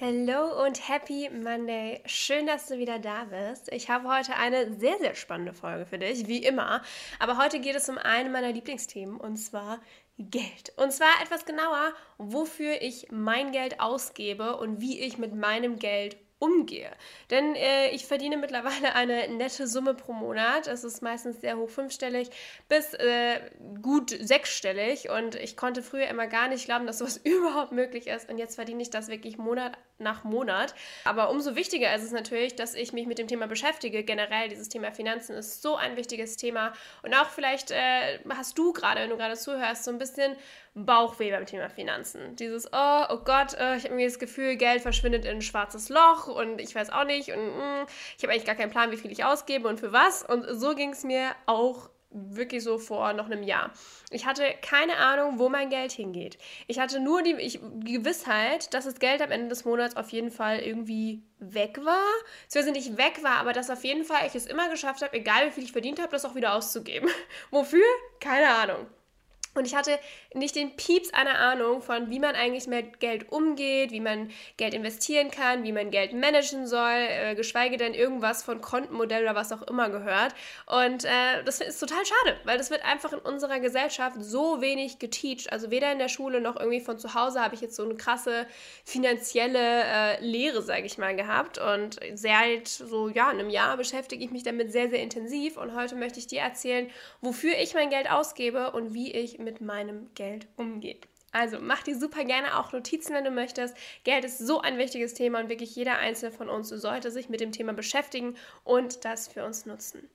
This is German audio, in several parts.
Hallo und Happy Monday. Schön, dass du wieder da bist. Ich habe heute eine sehr, sehr spannende Folge für dich, wie immer. Aber heute geht es um eine meiner Lieblingsthemen und zwar Geld. Und zwar etwas genauer, wofür ich mein Geld ausgebe und wie ich mit meinem Geld umgehe. Denn äh, ich verdiene mittlerweile eine nette Summe pro Monat. Es ist meistens sehr hoch fünfstellig bis äh, gut sechsstellig. Und ich konnte früher immer gar nicht glauben, dass sowas überhaupt möglich ist. Und jetzt verdiene ich das wirklich Monat nach Monat. Aber umso wichtiger ist es natürlich, dass ich mich mit dem Thema beschäftige. Generell dieses Thema Finanzen ist so ein wichtiges Thema. Und auch vielleicht äh, hast du gerade, wenn du gerade zuhörst, so ein bisschen Bauchweh beim Thema Finanzen. Dieses, oh, oh Gott, oh, ich habe irgendwie das Gefühl, Geld verschwindet in ein schwarzes Loch und ich weiß auch nicht und mm, ich habe eigentlich gar keinen Plan, wie viel ich ausgebe und für was. Und so ging es mir auch wirklich so vor noch einem Jahr. Ich hatte keine Ahnung, wo mein Geld hingeht. Ich hatte nur die, ich, die Gewissheit, dass das Geld am Ende des Monats auf jeden Fall irgendwie weg war. Beziehungsweise nicht weg war, aber dass auf jeden Fall ich es immer geschafft habe, egal wie viel ich verdient habe, das auch wieder auszugeben. Wofür? Keine Ahnung. Und ich hatte nicht den Pieps einer Ahnung von, wie man eigentlich mit Geld umgeht, wie man Geld investieren kann, wie man Geld managen soll, äh, geschweige denn irgendwas von Kontenmodell oder was auch immer gehört. Und äh, das ist total schade, weil das wird einfach in unserer Gesellschaft so wenig geteacht. Also weder in der Schule noch irgendwie von zu Hause habe ich jetzt so eine krasse finanzielle äh, Lehre, sage ich mal, gehabt. Und seit so ja einem Jahr beschäftige ich mich damit sehr, sehr intensiv. Und heute möchte ich dir erzählen, wofür ich mein Geld ausgebe und wie ich mit meinem Geld umgeht. Also mach dir super gerne auch Notizen, wenn du möchtest. Geld ist so ein wichtiges Thema und wirklich jeder einzelne von uns sollte sich mit dem Thema beschäftigen und das für uns nutzen.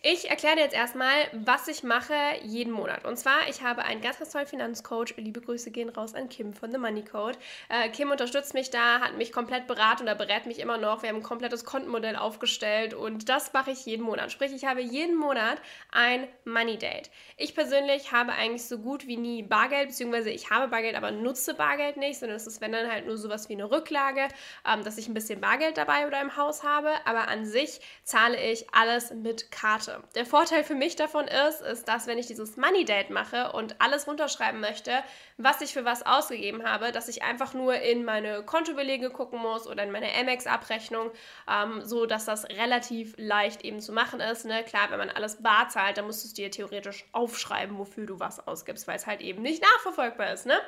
Ich erkläre dir jetzt erstmal, was ich mache jeden Monat. Und zwar, ich habe einen ganz, ganz tollen Finanzcoach. Liebe Grüße gehen raus an Kim von The Money Code. Äh, Kim unterstützt mich da, hat mich komplett beraten oder berät mich immer noch. Wir haben ein komplettes Kontenmodell aufgestellt und das mache ich jeden Monat. Sprich, ich habe jeden Monat ein Money Date. Ich persönlich habe eigentlich so gut wie nie Bargeld, beziehungsweise ich habe Bargeld, aber nutze Bargeld nicht, sondern es ist, wenn dann halt nur sowas wie eine Rücklage, ähm, dass ich ein bisschen Bargeld dabei oder im Haus habe. Aber an sich zahle ich alles mit Karte Karte. Der Vorteil für mich davon ist, ist, dass wenn ich dieses Money Date mache und alles runterschreiben möchte, was ich für was ausgegeben habe, dass ich einfach nur in meine Kontobelege gucken muss oder in meine Amex-Abrechnung, ähm, so dass das relativ leicht eben zu machen ist. Ne? Klar, wenn man alles bar zahlt, dann musst du es dir theoretisch aufschreiben, wofür du was ausgibst, weil es halt eben nicht nachverfolgbar ist. Ne?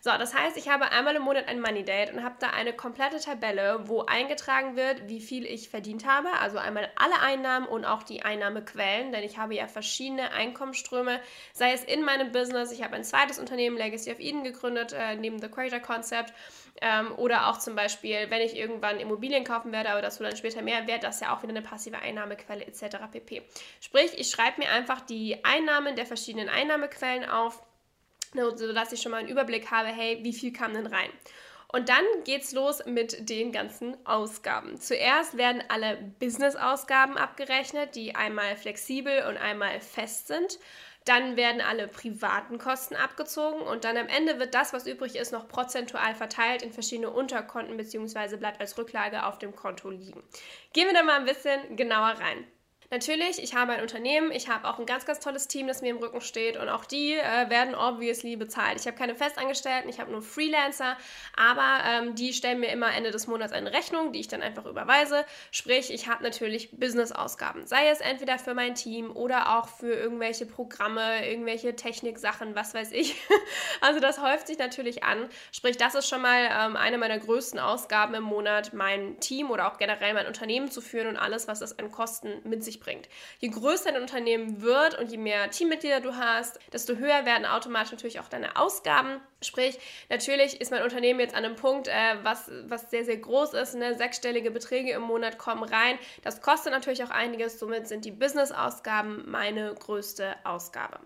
So, das heißt, ich habe einmal im Monat ein Money Date und habe da eine komplette Tabelle, wo eingetragen wird, wie viel ich verdient habe. Also einmal alle Einnahmen und auch die Einnahmequellen, denn ich habe ja verschiedene Einkommensströme, sei es in meinem Business. Ich habe ein zweites Unternehmen, Legacy of Eden, gegründet, äh, neben The Creator Concept. Ähm, oder auch zum Beispiel, wenn ich irgendwann Immobilien kaufen werde, aber dazu dann später mehr, wäre das ja auch wieder eine passive Einnahmequelle etc. pp. Sprich, ich schreibe mir einfach die Einnahmen der verschiedenen Einnahmequellen auf sodass ich schon mal einen Überblick habe, hey, wie viel kam denn rein? Und dann geht's los mit den ganzen Ausgaben. Zuerst werden alle Business-Ausgaben abgerechnet, die einmal flexibel und einmal fest sind. Dann werden alle privaten Kosten abgezogen und dann am Ende wird das, was übrig ist, noch prozentual verteilt in verschiedene Unterkonten bzw. bleibt als Rücklage auf dem Konto liegen. Gehen wir da mal ein bisschen genauer rein. Natürlich, ich habe ein Unternehmen, ich habe auch ein ganz, ganz tolles Team, das mir im Rücken steht und auch die äh, werden obviously bezahlt. Ich habe keine Festangestellten, ich habe nur Freelancer, aber ähm, die stellen mir immer Ende des Monats eine Rechnung, die ich dann einfach überweise. Sprich, ich habe natürlich Business-Ausgaben, sei es entweder für mein Team oder auch für irgendwelche Programme, irgendwelche Techniksachen, was weiß ich. also das häuft sich natürlich an. Sprich, das ist schon mal ähm, eine meiner größten Ausgaben im Monat, mein Team oder auch generell mein Unternehmen zu führen und alles, was das an Kosten mit sich bringt. Je größer dein Unternehmen wird und je mehr Teammitglieder du hast, desto höher werden automatisch natürlich auch deine Ausgaben. Sprich, natürlich ist mein Unternehmen jetzt an einem Punkt, äh, was, was sehr, sehr groß ist. Ne? Sechsstellige Beträge im Monat kommen rein. Das kostet natürlich auch einiges. Somit sind die Business-Ausgaben meine größte Ausgabe.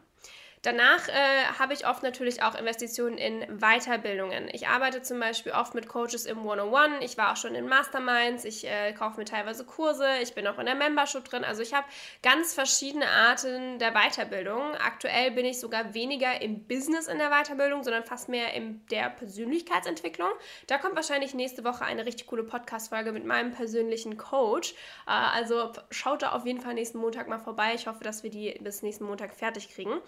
Danach äh, habe ich oft natürlich auch Investitionen in Weiterbildungen. Ich arbeite zum Beispiel oft mit Coaches im One-on-One. Ich war auch schon in Masterminds. Ich äh, kaufe mir teilweise Kurse. Ich bin auch in der Membership drin. Also ich habe ganz verschiedene Arten der Weiterbildung. Aktuell bin ich sogar weniger im Business in der Weiterbildung, sondern fast mehr in der Persönlichkeitsentwicklung. Da kommt wahrscheinlich nächste Woche eine richtig coole Podcast-Folge mit meinem persönlichen Coach. Äh, also schaut da auf jeden Fall nächsten Montag mal vorbei. Ich hoffe, dass wir die bis nächsten Montag fertig kriegen.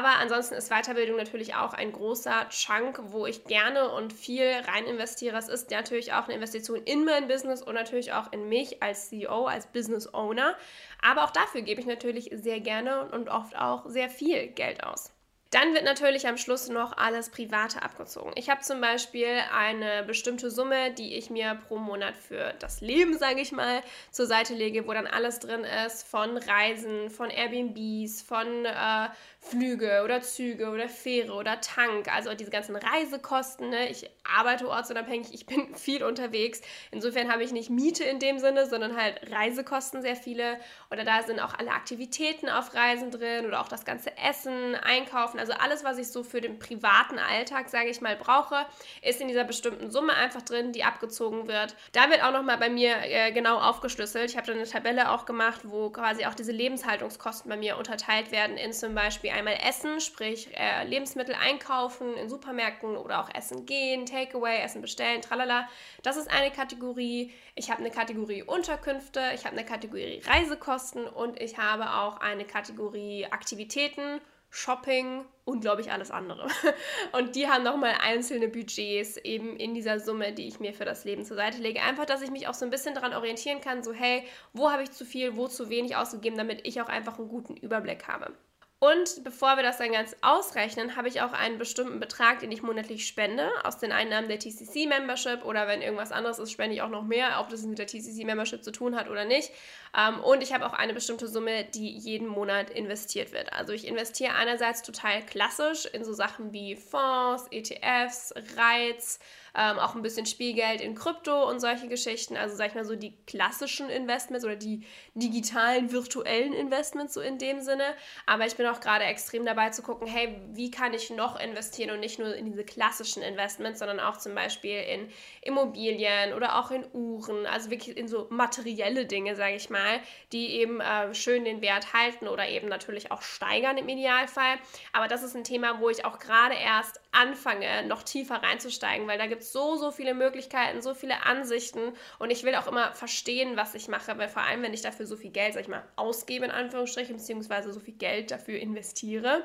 Ansonsten ist Weiterbildung natürlich auch ein großer Chunk, wo ich gerne und viel rein investiere. Es ist natürlich auch eine Investition in mein Business und natürlich auch in mich als CEO, als Business Owner. Aber auch dafür gebe ich natürlich sehr gerne und oft auch sehr viel Geld aus. Dann wird natürlich am Schluss noch alles Private abgezogen. Ich habe zum Beispiel eine bestimmte Summe, die ich mir pro Monat für das Leben, sage ich mal, zur Seite lege, wo dann alles drin ist von Reisen, von Airbnbs, von äh, Flüge oder Züge oder Fähre oder Tank, also diese ganzen Reisekosten. Ne? Ich arbeite ortsunabhängig, ich bin viel unterwegs. Insofern habe ich nicht Miete in dem Sinne, sondern halt Reisekosten sehr viele. Oder da sind auch alle Aktivitäten auf Reisen drin oder auch das ganze Essen, Einkaufen. Also alles, was ich so für den privaten Alltag, sage ich mal, brauche, ist in dieser bestimmten Summe einfach drin, die abgezogen wird. Da wird auch nochmal bei mir äh, genau aufgeschlüsselt. Ich habe da eine Tabelle auch gemacht, wo quasi auch diese Lebenshaltungskosten bei mir unterteilt werden in zum Beispiel einmal Essen, sprich äh, Lebensmittel einkaufen in Supermärkten oder auch Essen gehen, Takeaway, Essen bestellen, tralala. Das ist eine Kategorie. Ich habe eine Kategorie Unterkünfte, ich habe eine Kategorie Reisekosten und ich habe auch eine Kategorie Aktivitäten. Shopping und glaube ich alles andere. Und die haben nochmal einzelne Budgets eben in dieser Summe, die ich mir für das Leben zur Seite lege. Einfach, dass ich mich auch so ein bisschen daran orientieren kann, so hey, wo habe ich zu viel, wo zu wenig ausgegeben, damit ich auch einfach einen guten Überblick habe. Und bevor wir das dann ganz ausrechnen, habe ich auch einen bestimmten Betrag, den ich monatlich spende, aus den Einnahmen der TCC-Membership oder wenn irgendwas anderes ist, spende ich auch noch mehr, ob das mit der TCC-Membership zu tun hat oder nicht. Ähm, und ich habe auch eine bestimmte Summe, die jeden Monat investiert wird. Also ich investiere einerseits total klassisch in so Sachen wie Fonds, ETFs, Reiz, ähm, auch ein bisschen Spielgeld in Krypto und solche Geschichten. Also sag ich mal so die klassischen Investments oder die digitalen, virtuellen Investments so in dem Sinne. Aber ich bin auch gerade extrem dabei zu gucken, hey, wie kann ich noch investieren und nicht nur in diese klassischen Investments, sondern auch zum Beispiel in Immobilien oder auch in Uhren, also wirklich in so materielle Dinge, sage ich mal, die eben äh, schön den Wert halten oder eben natürlich auch steigern im Idealfall. Aber das ist ein Thema, wo ich auch gerade erst anfange, noch tiefer reinzusteigen, weil da gibt es so, so viele Möglichkeiten, so viele Ansichten und ich will auch immer verstehen, was ich mache, weil vor allem, wenn ich dafür so viel Geld, sag ich mal, ausgebe, in Anführungsstrichen, beziehungsweise so viel Geld dafür investiere.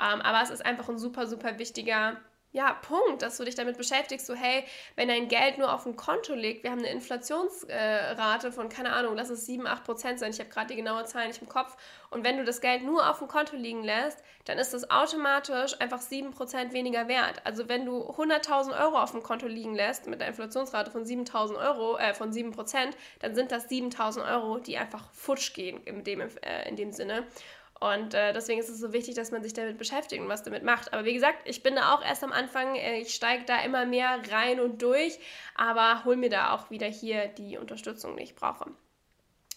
Ähm, aber es ist einfach ein super, super wichtiger ja, Punkt, dass du dich damit beschäftigst, so hey, wenn dein Geld nur auf dem Konto liegt, wir haben eine Inflationsrate von, keine Ahnung, lass es 7, 8 Prozent sein, ich habe gerade die genaue Zahl nicht im Kopf, und wenn du das Geld nur auf dem Konto liegen lässt, dann ist das automatisch einfach 7 Prozent weniger wert. Also wenn du 100.000 Euro auf dem Konto liegen lässt mit einer Inflationsrate von 7.000 Euro, äh, von 7 Prozent, dann sind das 7.000 Euro, die einfach futsch gehen in dem, äh, in dem Sinne. Und äh, deswegen ist es so wichtig, dass man sich damit beschäftigt und was damit macht. Aber wie gesagt, ich bin da auch erst am Anfang, äh, ich steige da immer mehr rein und durch, aber hol mir da auch wieder hier die Unterstützung, die ich brauche.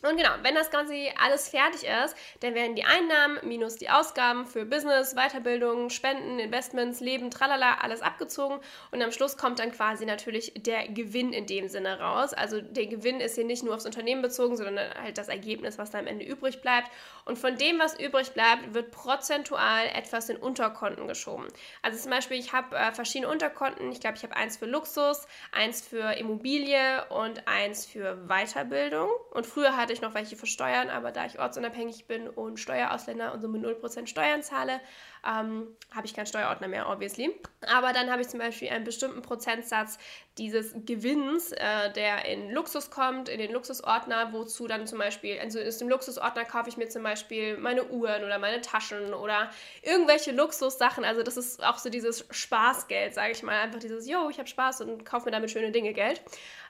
Und genau, wenn das Ganze alles fertig ist, dann werden die Einnahmen minus die Ausgaben für Business, Weiterbildung, Spenden, Investments, Leben, tralala, alles abgezogen. Und am Schluss kommt dann quasi natürlich der Gewinn in dem Sinne raus. Also der Gewinn ist hier nicht nur aufs Unternehmen bezogen, sondern halt das Ergebnis, was da am Ende übrig bleibt. Und von dem, was übrig bleibt, wird prozentual etwas in Unterkonten geschoben. Also zum Beispiel, ich habe äh, verschiedene Unterkonten. Ich glaube, ich habe eins für Luxus, eins für Immobilie und eins für Weiterbildung. Und früher hatte ich noch welche für Steuern, aber da ich ortsunabhängig bin und Steuerausländer und somit 0% Steuern zahle, ähm, habe ich keinen Steuerordner mehr, obviously. Aber dann habe ich zum Beispiel einen bestimmten Prozentsatz dieses Gewinns, äh, der in Luxus kommt, in den Luxusordner, wozu dann zum Beispiel, also aus dem Luxusordner kaufe ich mir zum Beispiel meine Uhren oder meine Taschen oder irgendwelche Luxussachen. Also das ist auch so dieses Spaßgeld, sage ich mal. Einfach dieses, yo, ich habe Spaß und kaufe mir damit schöne Dinge Geld.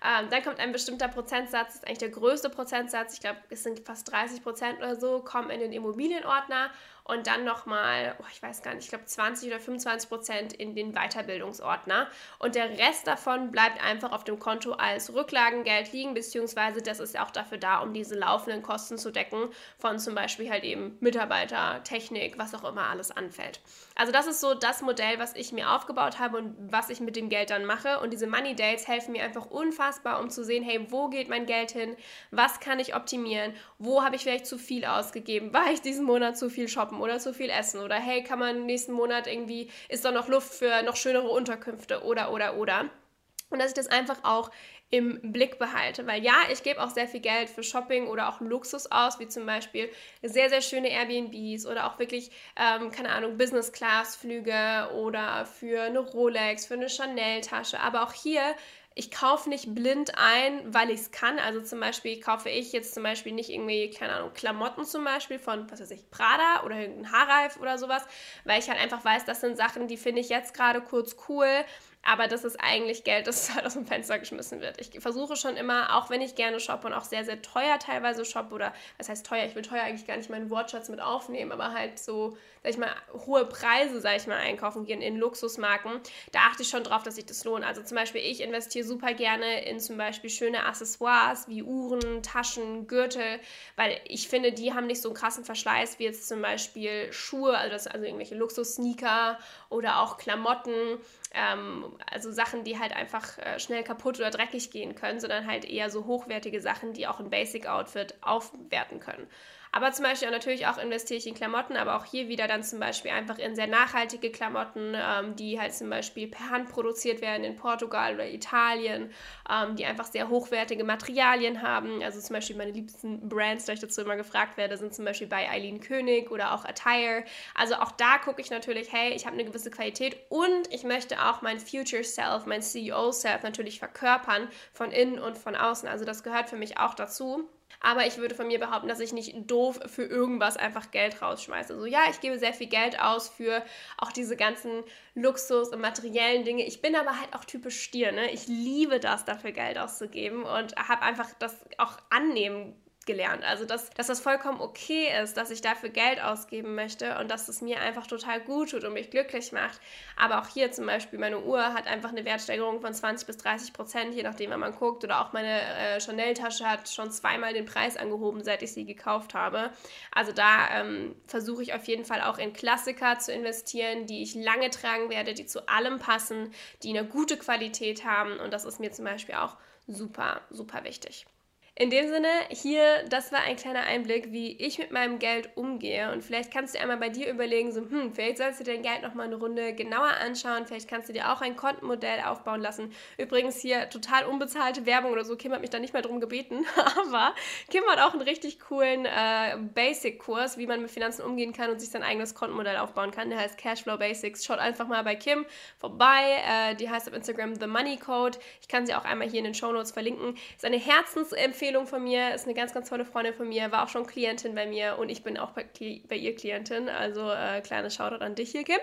Ähm, dann kommt ein bestimmter Prozentsatz, das ist eigentlich der größte Prozentsatz, ich glaube, es sind fast 30 Prozent oder so, kommen in den Immobilienordner und dann nochmal, oh, ich weiß gar nicht, ich glaube 20 oder 25 Prozent in den Weiterbildungsordner. Und der Rest davon bleibt einfach auf dem Konto als Rücklagengeld liegen, beziehungsweise das ist auch dafür da, um diese laufenden Kosten zu decken von zum Beispiel halt eben Mitarbeiter, Technik, was auch immer alles anfällt. Also das ist so das Modell, was ich mir aufgebaut habe und was ich mit dem Geld dann mache. Und diese Money Dates helfen mir einfach unfassbar, um zu sehen, hey, wo geht mein Geld hin? Was kann ich optimieren? Wo habe ich vielleicht zu viel ausgegeben? War ich diesen Monat zu viel shoppen oder zu viel essen? Oder hey, kann man nächsten Monat irgendwie, ist da noch Luft für noch schönere Unterkünfte oder, oder, oder. Und dass ich das einfach auch im Blick behalte. Weil ja, ich gebe auch sehr viel Geld für Shopping oder auch Luxus aus, wie zum Beispiel sehr, sehr schöne Airbnbs oder auch wirklich, ähm, keine Ahnung, Business-Class-Flüge oder für eine Rolex, für eine Chanel-Tasche. Aber auch hier ich kaufe nicht blind ein, weil ich es kann. Also zum Beispiel kaufe ich jetzt zum Beispiel nicht irgendwie, keine Ahnung, Klamotten zum Beispiel von, was weiß ich, Prada oder irgendein Haarreif oder sowas, weil ich halt einfach weiß, das sind Sachen, die finde ich jetzt gerade kurz cool aber das ist eigentlich Geld, das halt aus dem Fenster geschmissen wird. Ich versuche schon immer, auch wenn ich gerne shoppe und auch sehr, sehr teuer teilweise shoppe oder was heißt teuer, ich will teuer eigentlich gar nicht meinen Wortschatz mit aufnehmen, aber halt so, sag ich mal, hohe Preise, sag ich mal, einkaufen gehen in Luxusmarken, da achte ich schon drauf, dass sich das lohnt. Also zum Beispiel, ich investiere super gerne in zum Beispiel schöne Accessoires wie Uhren, Taschen, Gürtel, weil ich finde, die haben nicht so einen krassen Verschleiß wie jetzt zum Beispiel Schuhe, also, das, also irgendwelche Luxus-Sneaker oder auch Klamotten ähm, also Sachen, die halt einfach äh, schnell kaputt oder dreckig gehen können, sondern halt eher so hochwertige Sachen, die auch ein Basic Outfit aufwerten können. Aber zum Beispiel auch natürlich auch investiere ich in Klamotten, aber auch hier wieder dann zum Beispiel einfach in sehr nachhaltige Klamotten, ähm, die halt zum Beispiel per Hand produziert werden in Portugal oder Italien, ähm, die einfach sehr hochwertige Materialien haben. Also zum Beispiel meine liebsten Brands, da ich dazu immer gefragt werde, sind zum Beispiel bei Eileen König oder auch Attire. Also auch da gucke ich natürlich, hey, ich habe eine gewisse Qualität und ich möchte auch mein Future Self, mein CEO Self natürlich verkörpern von innen und von außen. Also das gehört für mich auch dazu. Aber ich würde von mir behaupten, dass ich nicht doof für irgendwas einfach Geld rausschmeiße. Also ja, ich gebe sehr viel Geld aus für auch diese ganzen Luxus- und materiellen Dinge. Ich bin aber halt auch typisch Stier. Ne? Ich liebe das, dafür Geld auszugeben und habe einfach das auch annehmen gelernt. Also, dass, dass das vollkommen okay ist, dass ich dafür Geld ausgeben möchte und dass es mir einfach total gut tut und mich glücklich macht. Aber auch hier zum Beispiel, meine Uhr hat einfach eine Wertsteigerung von 20 bis 30 Prozent, je nachdem, wann man guckt. Oder auch meine äh, Chanel-Tasche hat schon zweimal den Preis angehoben, seit ich sie gekauft habe. Also da ähm, versuche ich auf jeden Fall auch in Klassiker zu investieren, die ich lange tragen werde, die zu allem passen, die eine gute Qualität haben. Und das ist mir zum Beispiel auch super, super wichtig. In dem Sinne, hier, das war ein kleiner Einblick, wie ich mit meinem Geld umgehe. Und vielleicht kannst du einmal bei dir überlegen, so, hm, vielleicht sollst du dein Geld nochmal eine Runde genauer anschauen. Vielleicht kannst du dir auch ein Kontenmodell aufbauen lassen. Übrigens hier total unbezahlte Werbung oder so. Kim hat mich da nicht mehr drum gebeten. Aber Kim hat auch einen richtig coolen äh, Basic-Kurs, wie man mit Finanzen umgehen kann und sich sein eigenes Kontenmodell aufbauen kann. Der heißt Cashflow Basics. Schaut einfach mal bei Kim vorbei. Äh, die heißt auf Instagram The Money Code. Ich kann sie auch einmal hier in den Show Notes verlinken. Ist eine Herzensempfehlung Empfehlung von mir, ist eine ganz, ganz tolle Freundin von mir, war auch schon Klientin bei mir und ich bin auch bei, bei ihr Klientin. Also äh, kleines Shoutout an dich hier, Kim.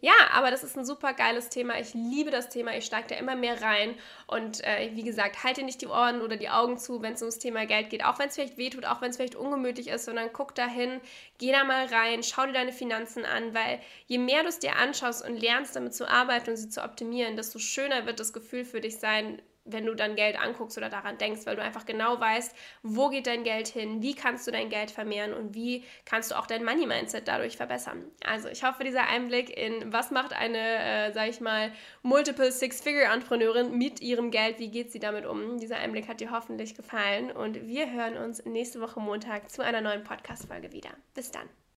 Ja, aber das ist ein super geiles Thema. Ich liebe das Thema. Ich steige da immer mehr rein. Und äh, wie gesagt, halte nicht die Ohren oder die Augen zu, wenn es ums Thema Geld geht. Auch wenn es vielleicht wehtut, auch wenn es vielleicht ungemütlich ist, sondern guck da hin, geh da mal rein, schau dir deine Finanzen an, weil je mehr du es dir anschaust und lernst, damit zu arbeiten und sie zu optimieren, desto schöner wird das Gefühl für dich sein, wenn du dann Geld anguckst oder daran denkst, weil du einfach genau weißt, wo geht dein Geld hin, wie kannst du dein Geld vermehren und wie kannst du auch dein Money-Mindset dadurch verbessern. Also ich hoffe, dieser Einblick in was macht eine, äh, sag ich mal, Multiple Six-Figure-Entrepreneurin mit ihrem Geld, wie geht sie damit um, dieser Einblick hat dir hoffentlich gefallen und wir hören uns nächste Woche Montag zu einer neuen Podcast-Folge wieder. Bis dann.